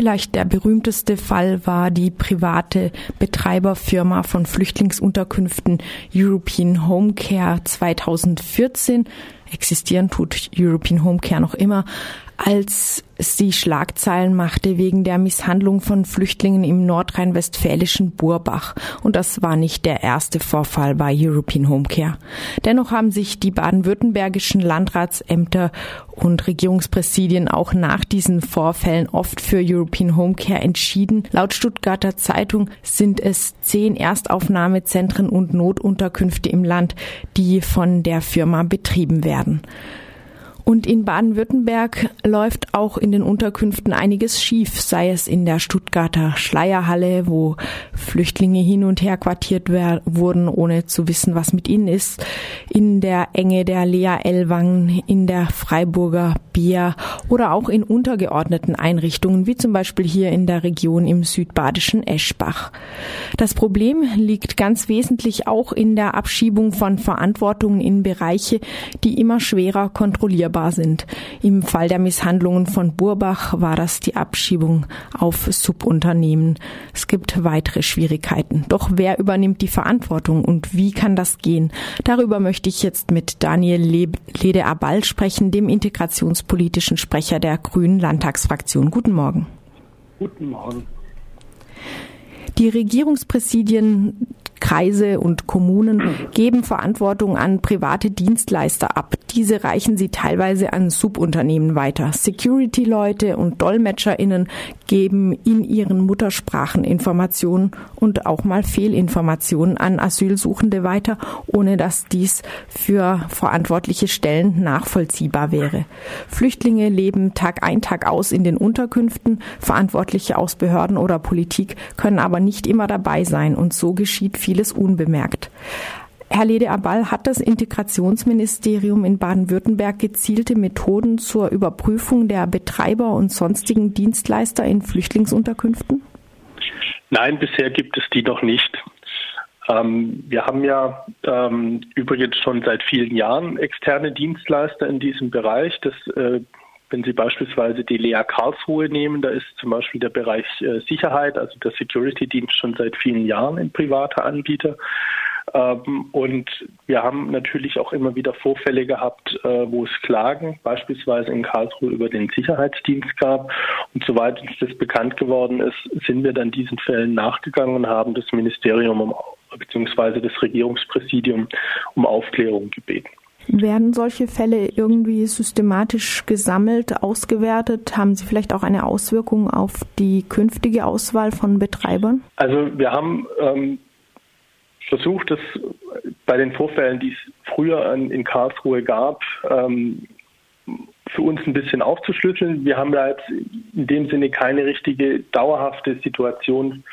Vielleicht der berühmteste Fall war die private Betreiberfirma von Flüchtlingsunterkünften European Home Care 2014 existieren tut European Home Care noch immer, als sie Schlagzeilen machte wegen der Misshandlung von Flüchtlingen im nordrhein-westfälischen Burbach. Und das war nicht der erste Vorfall bei European Home Care. Dennoch haben sich die baden-württembergischen Landratsämter und Regierungspräsidien auch nach diesen Vorfällen oft für European Home Care entschieden. Laut Stuttgarter Zeitung sind es zehn Erstaufnahmezentren und Notunterkünfte im Land, die von der Firma betrieben werden. Und in Baden-Württemberg läuft auch in den Unterkünften einiges schief, sei es in der Stuttgarter Schleierhalle, wo Flüchtlinge hin und her quartiert wurden, ohne zu wissen, was mit ihnen ist, in der Enge der Lea Ellwang, in der Freiburger Bier oder auch in untergeordneten Einrichtungen, wie zum Beispiel hier in der Region im südbadischen Eschbach. Das Problem liegt ganz wesentlich auch in der Abschiebung von Verantwortungen in Bereiche, die immer schwerer kontrollierbar strafbar sind. Im Fall der Misshandlungen von Burbach war das die Abschiebung auf Subunternehmen. Es gibt weitere Schwierigkeiten. Doch wer übernimmt die Verantwortung und wie kann das gehen? Darüber möchte ich jetzt mit Daniel Lede-Aball sprechen, dem integrationspolitischen Sprecher der Grünen Landtagsfraktion. Guten Morgen. Guten Morgen. Die Regierungspräsidien Kreise und Kommunen geben Verantwortung an private Dienstleister ab. Diese reichen sie teilweise an Subunternehmen weiter. Security-Leute und DolmetscherInnen geben in ihren Muttersprachen Informationen und auch mal Fehlinformationen an Asylsuchende weiter, ohne dass dies für verantwortliche Stellen nachvollziehbar wäre. Flüchtlinge leben Tag ein, Tag aus in den Unterkünften. Verantwortliche aus Behörden oder Politik können aber nicht immer dabei sein und so geschieht viel vieles unbemerkt. Herr Lede-Aball, hat das Integrationsministerium in Baden-Württemberg gezielte Methoden zur Überprüfung der Betreiber und sonstigen Dienstleister in Flüchtlingsunterkünften? Nein, bisher gibt es die noch nicht. Ähm, wir haben ja ähm, übrigens schon seit vielen Jahren externe Dienstleister in diesem Bereich. Das äh, wenn Sie beispielsweise die Lea Karlsruhe nehmen, da ist zum Beispiel der Bereich äh, Sicherheit, also der Security-Dienst schon seit vielen Jahren ein privater Anbieter. Ähm, und wir haben natürlich auch immer wieder Vorfälle gehabt, äh, wo es Klagen beispielsweise in Karlsruhe über den Sicherheitsdienst gab. Und soweit uns das bekannt geworden ist, sind wir dann diesen Fällen nachgegangen und haben das Ministerium um, bzw. das Regierungspräsidium um Aufklärung gebeten. Werden solche Fälle irgendwie systematisch gesammelt, ausgewertet? Haben sie vielleicht auch eine Auswirkung auf die künftige Auswahl von Betreibern? Also wir haben ähm, versucht, das bei den Vorfällen, die es früher in Karlsruhe gab, ähm, für uns ein bisschen aufzuschlüsseln. Wir haben da jetzt in dem Sinne keine richtige dauerhafte Situation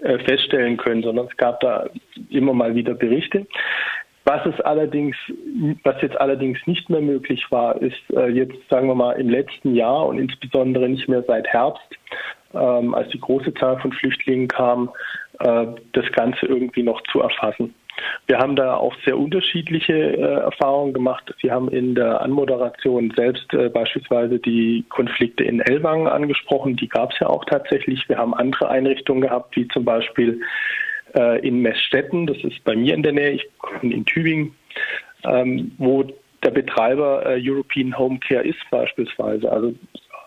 äh, feststellen können, sondern es gab da immer mal wieder Berichte. Was es allerdings, was jetzt allerdings nicht mehr möglich war, ist äh, jetzt, sagen wir mal, im letzten Jahr und insbesondere nicht mehr seit Herbst, ähm, als die große Zahl von Flüchtlingen kam, das Ganze irgendwie noch zu erfassen. Wir haben da auch sehr unterschiedliche äh, Erfahrungen gemacht. Sie haben in der Anmoderation selbst äh, beispielsweise die Konflikte in Elwangen angesprochen. Die gab es ja auch tatsächlich. Wir haben andere Einrichtungen gehabt, wie zum Beispiel äh, in Messstetten, das ist bei mir in der Nähe, ich komme in Tübingen, ähm, wo der Betreiber äh, European Home Care ist beispielsweise. Also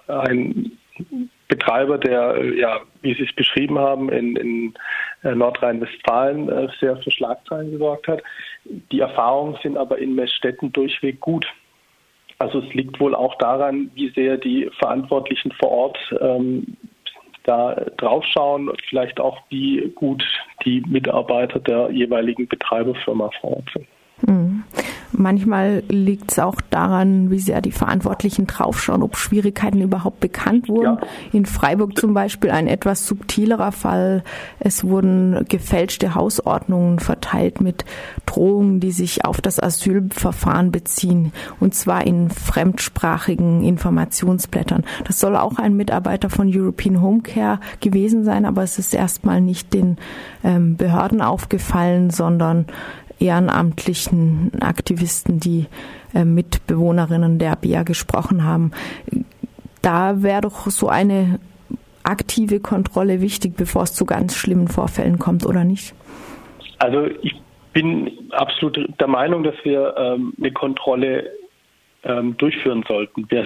ein Betreiber, der, äh, ja, wie Sie es beschrieben haben, in, in äh, Nordrhein-Westfalen äh, sehr für Schlagzeilen gesorgt hat. Die Erfahrungen sind aber in Messstetten durchweg gut. Also es liegt wohl auch daran, wie sehr die Verantwortlichen vor Ort ähm, da draufschauen, vielleicht auch wie gut die Mitarbeiter der jeweiligen Betreiberfirma vor Ort sind. Mhm. Manchmal liegt es auch daran, wie sehr die Verantwortlichen draufschauen, ob Schwierigkeiten überhaupt bekannt wurden. Ja. In Freiburg zum Beispiel ein etwas subtilerer Fall. Es wurden gefälschte Hausordnungen verteilt mit Drohungen, die sich auf das Asylverfahren beziehen. Und zwar in fremdsprachigen Informationsblättern. Das soll auch ein Mitarbeiter von European Home Care gewesen sein, aber es ist erstmal nicht den ähm, Behörden aufgefallen, sondern ehrenamtlichen Aktivisten, die äh, mit Bewohnerinnen der BIA gesprochen haben. Da wäre doch so eine aktive Kontrolle wichtig, bevor es zu ganz schlimmen Vorfällen kommt, oder nicht? Also ich bin absolut der Meinung, dass wir ähm, eine Kontrolle ähm, durchführen sollten. Wir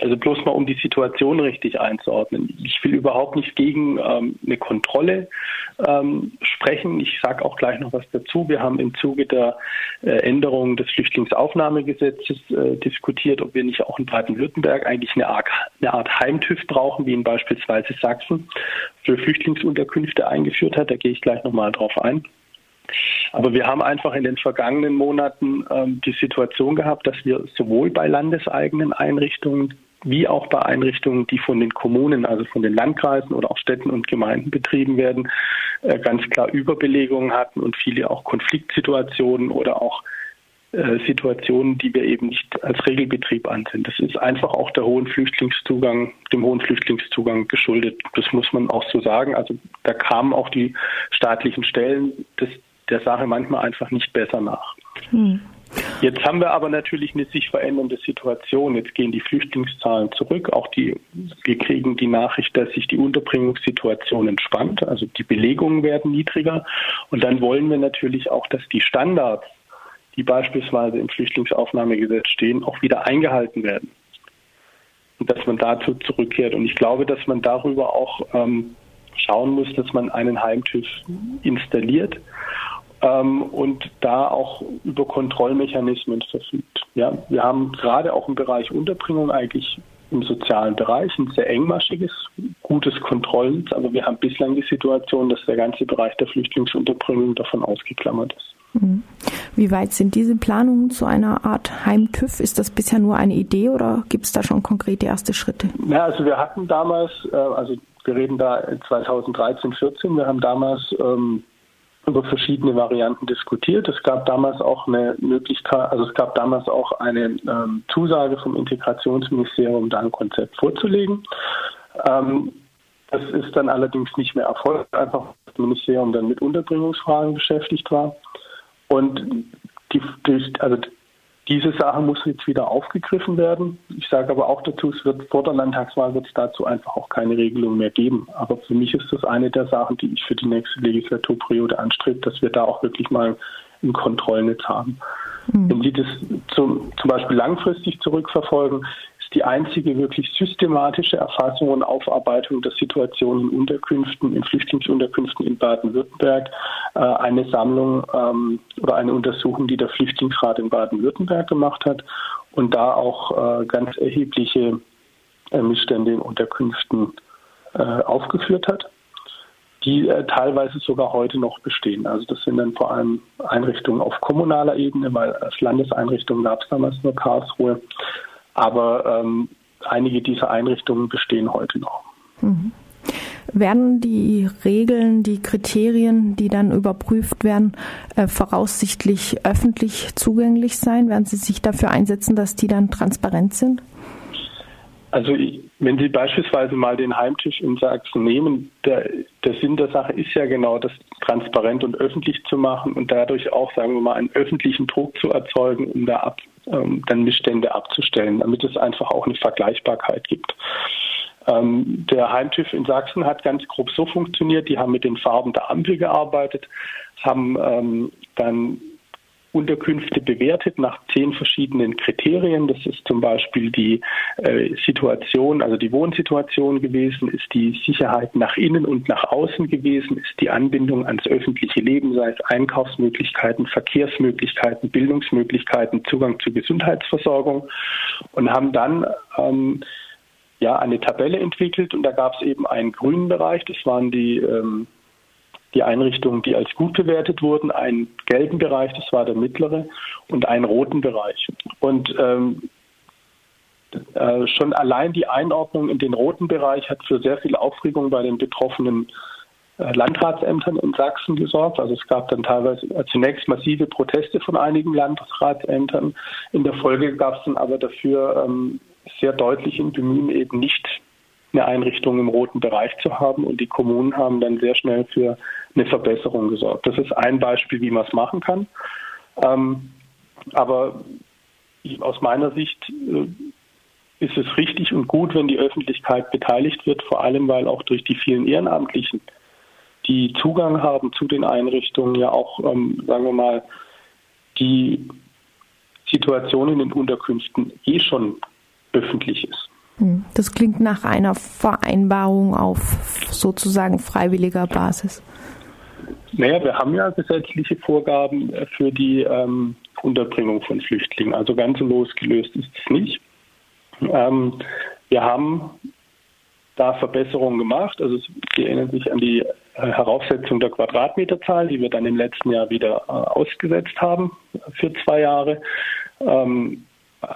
also bloß mal, um die Situation richtig einzuordnen. Ich will überhaupt nicht gegen ähm, eine Kontrolle ähm, sprechen. Ich sage auch gleich noch was dazu. Wir haben im Zuge der äh, Änderung des Flüchtlingsaufnahmegesetzes äh, diskutiert, ob wir nicht auch in Baden-Württemberg eigentlich eine Art, eine Art Heimtüv brauchen, wie in beispielsweise Sachsen für Flüchtlingsunterkünfte eingeführt hat. Da gehe ich gleich nochmal drauf ein. Aber wir haben einfach in den vergangenen Monaten ähm, die Situation gehabt, dass wir sowohl bei landeseigenen Einrichtungen wie auch bei Einrichtungen, die von den Kommunen, also von den Landkreisen oder auch Städten und Gemeinden betrieben werden, äh, ganz klar Überbelegungen hatten und viele auch Konfliktsituationen oder auch äh, Situationen, die wir eben nicht als Regelbetrieb ansehen. Das ist einfach auch der hohen Flüchtlingszugang, dem hohen Flüchtlingszugang geschuldet. Das muss man auch so sagen. Also da kamen auch die staatlichen Stellen des, der Sache manchmal einfach nicht besser nach. Hm. Jetzt haben wir aber natürlich eine sich verändernde Situation. Jetzt gehen die Flüchtlingszahlen zurück. Auch die, wir kriegen die Nachricht, dass sich die Unterbringungssituation entspannt. Also die Belegungen werden niedriger. Und dann wollen wir natürlich auch, dass die Standards, die beispielsweise im Flüchtlingsaufnahmegesetz stehen, auch wieder eingehalten werden. Und dass man dazu zurückkehrt. Und ich glaube, dass man darüber auch ähm, schauen muss, dass man einen Heimtüv installiert ähm, und da auch über Kontrollmechanismen verfügt. Ja, wir haben gerade auch im Bereich Unterbringung eigentlich im sozialen Bereich ein sehr engmaschiges, gutes Kontrollnetz, aber wir haben bislang die Situation, dass der ganze Bereich der Flüchtlingsunterbringung davon ausgeklammert ist. Mhm. Wie weit sind diese Planungen zu einer Art Heimtüv? Ist das bisher nur eine Idee oder gibt es da schon konkrete erste Schritte? Ja, also wir hatten damals, äh, also wir reden da 2013, 14, wir haben damals ähm, über verschiedene Varianten diskutiert. Es gab damals auch eine Möglichkeit, also es gab damals auch eine ähm, Zusage vom Integrationsministerium, da ein Konzept vorzulegen. Ähm, das ist dann allerdings nicht mehr erfolgt, einfach weil das Ministerium dann mit Unterbringungsfragen beschäftigt war. Und die, die, also diese Sache muss jetzt wieder aufgegriffen werden. Ich sage aber auch dazu, es wird vor der Landtagswahl wird es dazu einfach auch keine Regelung mehr geben. Aber für mich ist das eine der Sachen, die ich für die nächste Legislaturperiode anstrebe, dass wir da auch wirklich mal ein Kontrollnetz haben. Mhm. Wenn Sie das zum, zum Beispiel langfristig zurückverfolgen, die einzige wirklich systematische Erfassung und Aufarbeitung der Situation in Unterkünften, in Flüchtlingsunterkünften in Baden-Württemberg, äh, eine Sammlung ähm, oder eine Untersuchung, die der Flüchtlingsrat in Baden-Württemberg gemacht hat und da auch äh, ganz erhebliche äh, Missstände in Unterkünften aufgeführt hat die teilweise sogar heute noch bestehen. Also das sind dann vor allem Einrichtungen auf kommunaler Ebene, weil als Landeseinrichtung gab es damals nur Karlsruhe. Aber ähm, einige dieser Einrichtungen bestehen heute noch. Mhm. Werden die Regeln, die Kriterien, die dann überprüft werden, äh, voraussichtlich öffentlich zugänglich sein? Werden Sie sich dafür einsetzen, dass die dann transparent sind? Also wenn Sie beispielsweise mal den Heimtisch in Sachsen nehmen, der, der, Sinn der Sache ist ja genau, das transparent und öffentlich zu machen und dadurch auch, sagen wir mal, einen öffentlichen Druck zu erzeugen, um da ab, ähm, dann Missstände abzustellen, damit es einfach auch eine Vergleichbarkeit gibt. Ähm, der Heimtisch in Sachsen hat ganz grob so funktioniert, die haben mit den Farben der Ampel gearbeitet, haben ähm, dann Unterkünfte bewertet nach zehn verschiedenen Kriterien. Das ist zum Beispiel die äh, Situation, also die Wohnsituation gewesen, ist die Sicherheit nach innen und nach außen gewesen, ist die Anbindung ans öffentliche Leben, sei es Einkaufsmöglichkeiten, Verkehrsmöglichkeiten, Bildungsmöglichkeiten, Zugang zur Gesundheitsversorgung und haben dann ähm, ja, eine Tabelle entwickelt und da gab es eben einen grünen Bereich, das waren die ähm, die Einrichtungen, die als gut bewertet wurden, einen gelben Bereich, das war der mittlere, und einen roten Bereich. Und ähm, äh, schon allein die Einordnung in den roten Bereich hat für sehr viel Aufregung bei den betroffenen äh, Landratsämtern in Sachsen gesorgt. Also es gab dann teilweise äh, zunächst massive Proteste von einigen Landratsämtern. In der Folge gab es dann aber dafür ähm, sehr deutlich im Bemühen eben nicht eine Einrichtung im roten Bereich zu haben. Und die Kommunen haben dann sehr schnell für eine Verbesserung gesorgt. Das ist ein Beispiel, wie man es machen kann. Ähm, aber aus meiner Sicht äh, ist es richtig und gut, wenn die Öffentlichkeit beteiligt wird, vor allem weil auch durch die vielen Ehrenamtlichen, die Zugang haben zu den Einrichtungen, ja auch, ähm, sagen wir mal, die Situation in den Unterkünften eh schon öffentlich ist. Hm, das klingt nach einer Vereinbarung auf sozusagen freiwilliger Basis. Naja, wir haben ja gesetzliche Vorgaben für die ähm, Unterbringung von Flüchtlingen. Also ganz losgelöst ist es nicht. Ähm, wir haben da Verbesserungen gemacht. Also Sie erinnern sich an die äh, Heraufsetzung der Quadratmeterzahl, die wir dann im letzten Jahr wieder äh, ausgesetzt haben für zwei Jahre. Ähm,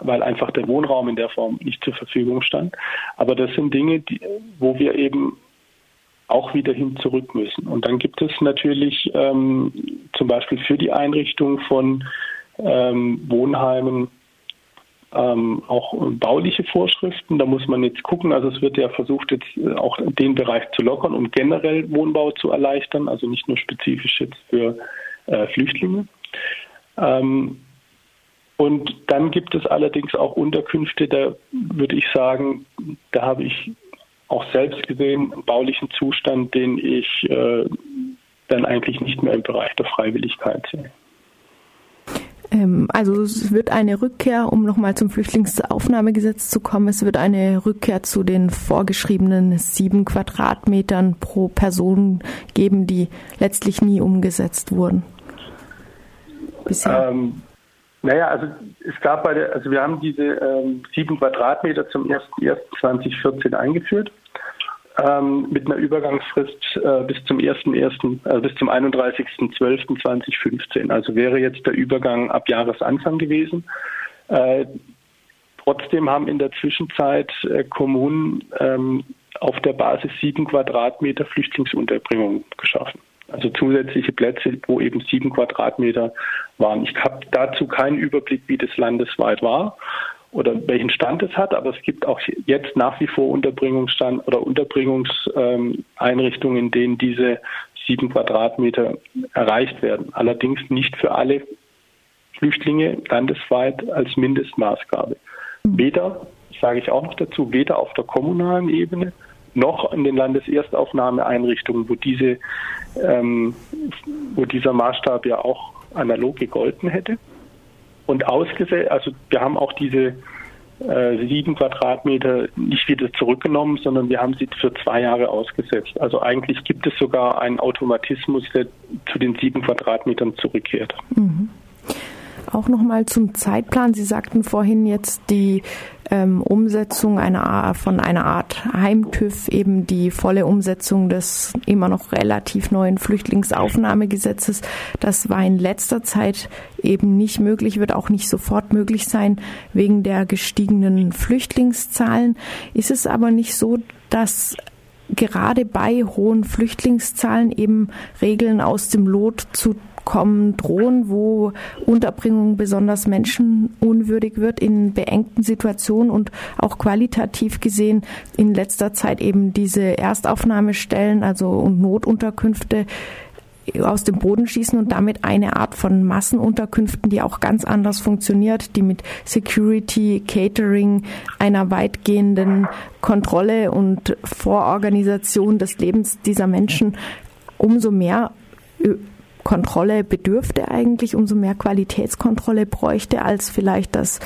weil einfach der Wohnraum in der Form nicht zur Verfügung stand. Aber das sind Dinge, die, wo wir eben auch wieder hin zurück müssen. Und dann gibt es natürlich ähm, zum Beispiel für die Einrichtung von ähm, Wohnheimen ähm, auch bauliche Vorschriften. Da muss man jetzt gucken. Also es wird ja versucht, jetzt auch den Bereich zu lockern und generell Wohnbau zu erleichtern, also nicht nur spezifisch jetzt für äh, Flüchtlinge. Ähm, und dann gibt es allerdings auch Unterkünfte, da würde ich sagen, da habe ich auch selbst gesehen, einen baulichen Zustand, den ich äh, dann eigentlich nicht mehr im Bereich der Freiwilligkeit sehe. Ähm, also es wird eine Rückkehr, um nochmal zum Flüchtlingsaufnahmegesetz zu kommen, es wird eine Rückkehr zu den vorgeschriebenen sieben Quadratmetern pro Person geben, die letztlich nie umgesetzt wurden. Bisher. Ähm, naja, also es gab bei der, also wir haben diese ähm, sieben Quadratmeter zum 1.1.2014 eingeführt ähm, mit einer Übergangsfrist äh, bis zum 1.1., also bis zum 31.12.2015. Also wäre jetzt der Übergang ab Jahresanfang gewesen. Äh, trotzdem haben in der Zwischenzeit äh, Kommunen ähm, auf der Basis sieben Quadratmeter Flüchtlingsunterbringung geschaffen also zusätzliche Plätze, wo eben sieben Quadratmeter waren. Ich habe dazu keinen Überblick, wie das landesweit war oder welchen Stand es hat, aber es gibt auch jetzt nach wie vor Unterbringungsstand oder Unterbringungseinrichtungen, in denen diese sieben Quadratmeter erreicht werden. Allerdings nicht für alle Flüchtlinge landesweit als Mindestmaßgabe. Weder, sage ich auch noch dazu, weder auf der kommunalen Ebene noch in den Landeserstaufnahmeeinrichtungen, wo diese, ähm, wo dieser Maßstab ja auch analog gegolten hätte. Und ausgesetzt, also wir haben auch diese äh, sieben Quadratmeter nicht wieder zurückgenommen, sondern wir haben sie für zwei Jahre ausgesetzt. Also eigentlich gibt es sogar einen Automatismus, der zu den sieben Quadratmetern zurückkehrt. Mhm. Auch nochmal zum Zeitplan. Sie sagten vorhin jetzt die ähm, Umsetzung einer, von einer Art Heimtüv, eben die volle Umsetzung des immer noch relativ neuen Flüchtlingsaufnahmegesetzes. Das war in letzter Zeit eben nicht möglich, wird auch nicht sofort möglich sein wegen der gestiegenen Flüchtlingszahlen. Ist es aber nicht so, dass gerade bei hohen Flüchtlingszahlen eben Regeln aus dem Lot zu kommen, drohen, wo Unterbringung besonders menschenunwürdig wird in beengten Situationen und auch qualitativ gesehen in letzter Zeit eben diese Erstaufnahmestellen, also Notunterkünfte aus dem Boden schießen und damit eine Art von Massenunterkünften, die auch ganz anders funktioniert, die mit Security, Catering, einer weitgehenden Kontrolle und Vororganisation des Lebens dieser Menschen umso mehr Kontrolle bedürfte eigentlich, umso mehr Qualitätskontrolle bräuchte als vielleicht das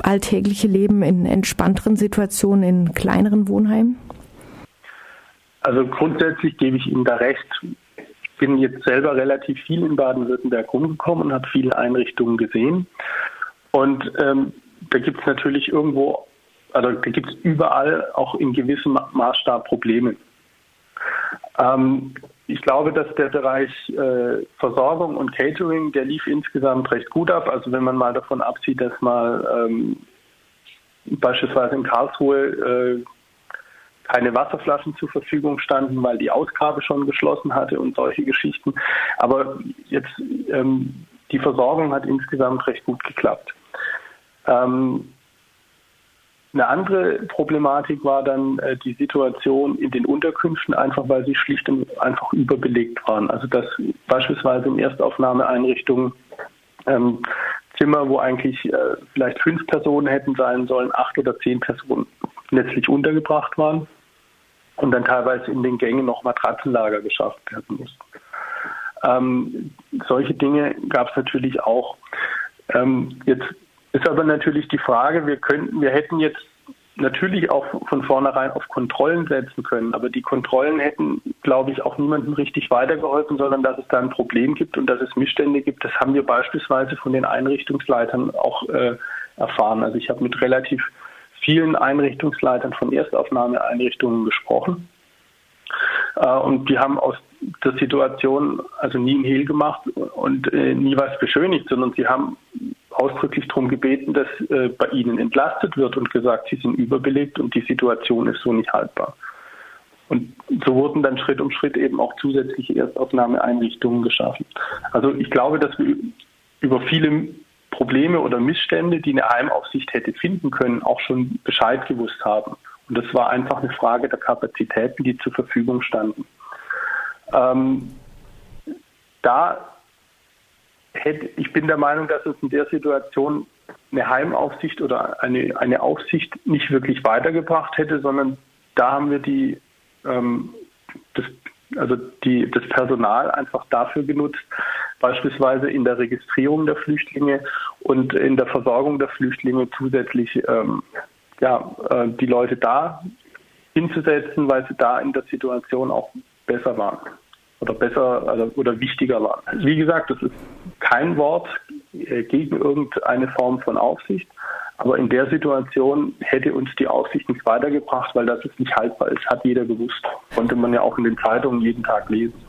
alltägliche Leben in entspannteren Situationen in kleineren Wohnheimen? Also grundsätzlich gebe ich Ihnen da recht. Ich bin jetzt selber relativ viel in Baden-Württemberg rumgekommen und habe viele Einrichtungen gesehen. Und ähm, da gibt es natürlich irgendwo, also da gibt es überall auch in gewissem Maßstab Probleme. Ähm, ich glaube, dass der Bereich äh, Versorgung und Catering, der lief insgesamt recht gut ab. Also wenn man mal davon absieht, dass mal ähm, beispielsweise in Karlsruhe äh, keine Wasserflaschen zur Verfügung standen, weil die Ausgabe schon geschlossen hatte und solche Geschichten. Aber jetzt ähm, die Versorgung hat insgesamt recht gut geklappt. Ähm, eine andere Problematik war dann äh, die Situation in den Unterkünften, einfach weil sie schlicht und einfach überbelegt waren. Also dass beispielsweise in Erstaufnahmeeinrichtungen ähm, Zimmer, wo eigentlich äh, vielleicht fünf Personen hätten sein sollen, acht oder zehn Personen letztlich untergebracht waren und dann teilweise in den Gängen noch Matratzenlager geschafft werden mussten. Ähm, solche Dinge gab es natürlich auch. Ähm, jetzt ist aber natürlich die Frage, wir könnten, wir hätten jetzt natürlich auch von vornherein auf Kontrollen setzen können, aber die Kontrollen hätten, glaube ich, auch niemandem richtig weitergeholfen, sondern dass es da ein Problem gibt und dass es Missstände gibt. Das haben wir beispielsweise von den Einrichtungsleitern auch äh, erfahren. Also ich habe mit relativ vielen Einrichtungsleitern von Erstaufnahmeeinrichtungen gesprochen. Äh, und die haben aus der Situation also nie ein Hehl gemacht und äh, nie was beschönigt, sondern sie haben ausdrücklich darum gebeten, dass äh, bei ihnen entlastet wird und gesagt, sie sind überbelegt und die Situation ist so nicht haltbar. Und so wurden dann Schritt um Schritt eben auch zusätzliche Erstaufnahmeeinrichtungen geschaffen. Also ich glaube, dass wir über viele Probleme oder Missstände, die eine Heimaufsicht hätte finden können, auch schon Bescheid gewusst haben. Und das war einfach eine Frage der Kapazitäten, die zur Verfügung standen. Ähm, da hätte, ich bin der Meinung, dass es in der Situation eine Heimaufsicht oder eine, eine Aufsicht nicht wirklich weitergebracht hätte, sondern da haben wir die, ähm, das, also die, das Personal einfach dafür genutzt, beispielsweise in der Registrierung der Flüchtlinge und in der Versorgung der Flüchtlinge zusätzlich ähm, ja, äh, die Leute da hinzusetzen, weil sie da in der Situation auch besser waren oder besser also, oder wichtiger waren. Wie gesagt, das ist kein Wort äh, gegen irgendeine Form von Aufsicht, aber in der Situation hätte uns die Aufsicht nicht weitergebracht, weil das ist nicht haltbar ist, hat jeder gewusst. Konnte man ja auch in den Zeitungen jeden Tag lesen.